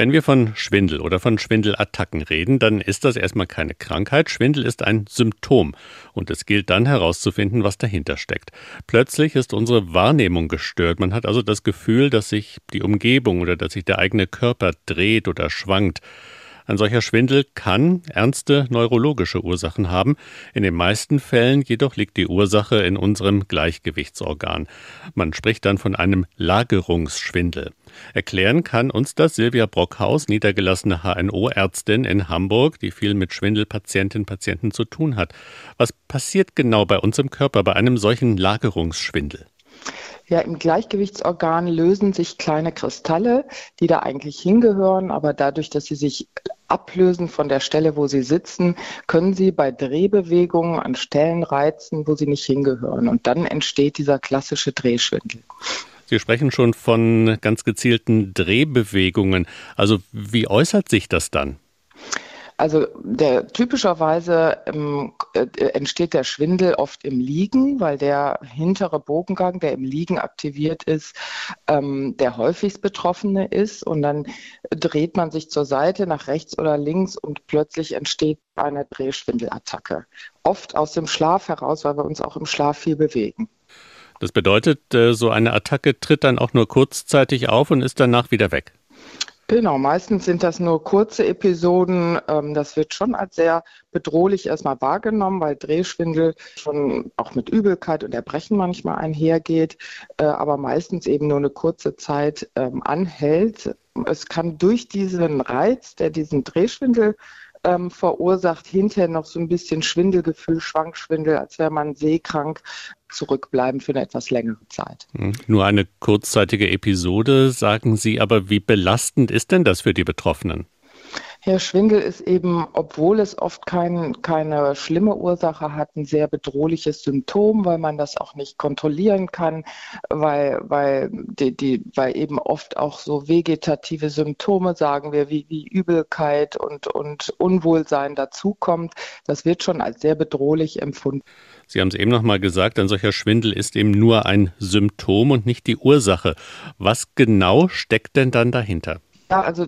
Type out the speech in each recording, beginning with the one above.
Wenn wir von Schwindel oder von Schwindelattacken reden, dann ist das erstmal keine Krankheit. Schwindel ist ein Symptom und es gilt dann herauszufinden, was dahinter steckt. Plötzlich ist unsere Wahrnehmung gestört. Man hat also das Gefühl, dass sich die Umgebung oder dass sich der eigene Körper dreht oder schwankt. Ein solcher Schwindel kann ernste neurologische Ursachen haben. In den meisten Fällen jedoch liegt die Ursache in unserem Gleichgewichtsorgan. Man spricht dann von einem Lagerungsschwindel. Erklären kann uns das Silvia Brockhaus, niedergelassene HNO-Ärztin in Hamburg, die viel mit Schwindelpatientinnen und Patienten zu tun hat. Was passiert genau bei uns im Körper bei einem solchen Lagerungsschwindel? Ja, im Gleichgewichtsorgan lösen sich kleine Kristalle, die da eigentlich hingehören, aber dadurch, dass sie sich ablösen von der Stelle, wo sie sitzen, können sie bei Drehbewegungen an Stellen reizen, wo sie nicht hingehören. Und dann entsteht dieser klassische Drehschwindel. Sie sprechen schon von ganz gezielten Drehbewegungen. Also wie äußert sich das dann? Also der typischerweise ähm, äh, entsteht der Schwindel oft im Liegen, weil der hintere Bogengang, der im Liegen aktiviert ist, ähm, der häufigst Betroffene ist. Und dann dreht man sich zur Seite, nach rechts oder links und plötzlich entsteht eine Drehschwindelattacke. Oft aus dem Schlaf heraus, weil wir uns auch im Schlaf viel bewegen. Das bedeutet, äh, so eine Attacke tritt dann auch nur kurzzeitig auf und ist danach wieder weg. Genau, meistens sind das nur kurze Episoden. Ähm, das wird schon als sehr bedrohlich erstmal wahrgenommen, weil Drehschwindel schon auch mit Übelkeit und Erbrechen manchmal einhergeht, äh, aber meistens eben nur eine kurze Zeit ähm, anhält. Es kann durch diesen Reiz, der diesen Drehschwindel ähm, verursacht hinterher noch so ein bisschen Schwindelgefühl, Schwankschwindel, als wäre man seekrank, zurückbleiben für eine etwas längere Zeit. Hm, nur eine kurzzeitige Episode, sagen Sie, aber wie belastend ist denn das für die Betroffenen? Herr Schwindel ist eben, obwohl es oft kein, keine schlimme Ursache hat, ein sehr bedrohliches Symptom, weil man das auch nicht kontrollieren kann, weil, weil, die, die, weil eben oft auch so vegetative Symptome, sagen wir, wie, wie Übelkeit und, und Unwohlsein dazukommt. Das wird schon als sehr bedrohlich empfunden. Sie haben es eben noch mal gesagt, ein solcher Schwindel ist eben nur ein Symptom und nicht die Ursache. Was genau steckt denn dann dahinter? Ja, also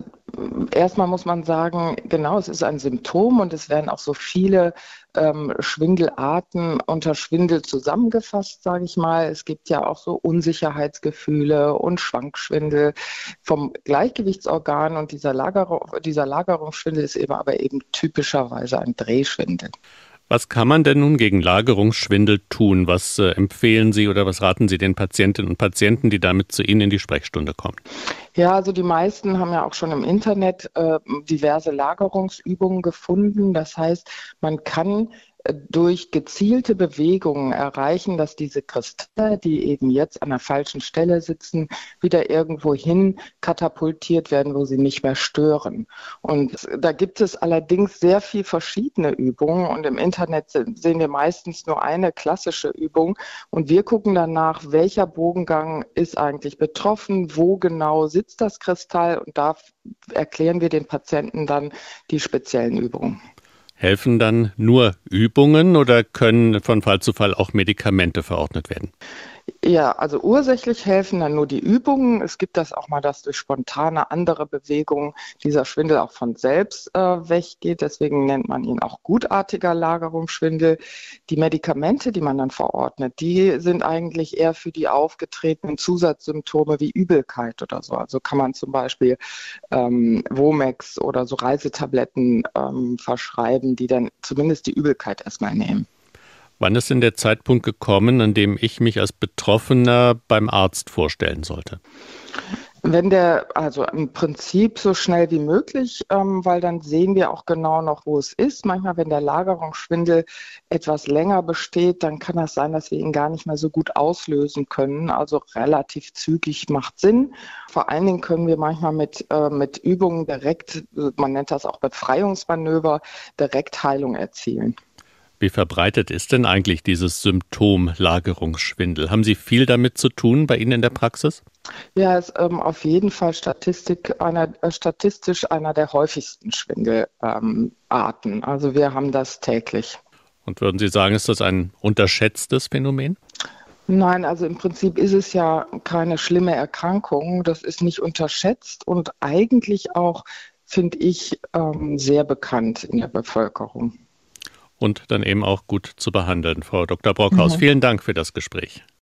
erstmal muss man sagen, genau, es ist ein Symptom und es werden auch so viele ähm, Schwindelarten unter Schwindel zusammengefasst, sage ich mal. Es gibt ja auch so Unsicherheitsgefühle und Schwankschwindel vom Gleichgewichtsorgan und dieser, Lagerung, dieser Lagerungsschwindel ist eben aber eben typischerweise ein Drehschwindel. Was kann man denn nun gegen Lagerungsschwindel tun? Was äh, empfehlen Sie oder was raten Sie den Patientinnen und Patienten, die damit zu Ihnen in die Sprechstunde kommen? Ja, also die meisten haben ja auch schon im Internet äh, diverse Lagerungsübungen gefunden. Das heißt, man kann durch gezielte Bewegungen erreichen, dass diese Kristalle, die eben jetzt an der falschen Stelle sitzen, wieder irgendwo hin katapultiert werden, wo sie nicht mehr stören. Und da gibt es allerdings sehr viel verschiedene Übungen und im Internet sehen wir meistens nur eine klassische Übung und wir gucken danach, welcher Bogengang ist eigentlich betroffen, wo genau sitzt das Kristall und da erklären wir den Patienten dann die speziellen Übungen. Helfen dann nur Übungen oder können von Fall zu Fall auch Medikamente verordnet werden? Ja, also ursächlich helfen dann nur die Übungen. Es gibt das auch mal, dass durch spontane andere Bewegungen dieser Schwindel auch von selbst äh, weggeht. Deswegen nennt man ihn auch gutartiger Lagerungsschwindel. Die Medikamente, die man dann verordnet, die sind eigentlich eher für die aufgetretenen Zusatzsymptome wie Übelkeit oder so. Also kann man zum Beispiel ähm, Womex oder so Reisetabletten ähm, verschreiben, die dann zumindest die Übelkeit erstmal nehmen. Wann ist denn der Zeitpunkt gekommen, an dem ich mich als Betroffener beim Arzt vorstellen sollte? Wenn der, also im Prinzip so schnell wie möglich, ähm, weil dann sehen wir auch genau noch, wo es ist. Manchmal, wenn der Lagerungsschwindel etwas länger besteht, dann kann das sein, dass wir ihn gar nicht mehr so gut auslösen können. Also relativ zügig macht Sinn. Vor allen Dingen können wir manchmal mit, äh, mit Übungen direkt, man nennt das auch Befreiungsmanöver, direkt Heilung erzielen. Wie verbreitet ist denn eigentlich dieses Symptom Lagerungsschwindel? Haben Sie viel damit zu tun bei Ihnen in der Praxis? Ja, es ist ähm, auf jeden Fall Statistik einer, äh, statistisch einer der häufigsten Schwindelarten. Ähm, also wir haben das täglich. Und würden Sie sagen, ist das ein unterschätztes Phänomen? Nein, also im Prinzip ist es ja keine schlimme Erkrankung. Das ist nicht unterschätzt und eigentlich auch, finde ich, ähm, sehr bekannt in der Bevölkerung. Und dann eben auch gut zu behandeln. Frau Dr. Brockhaus, mhm. vielen Dank für das Gespräch.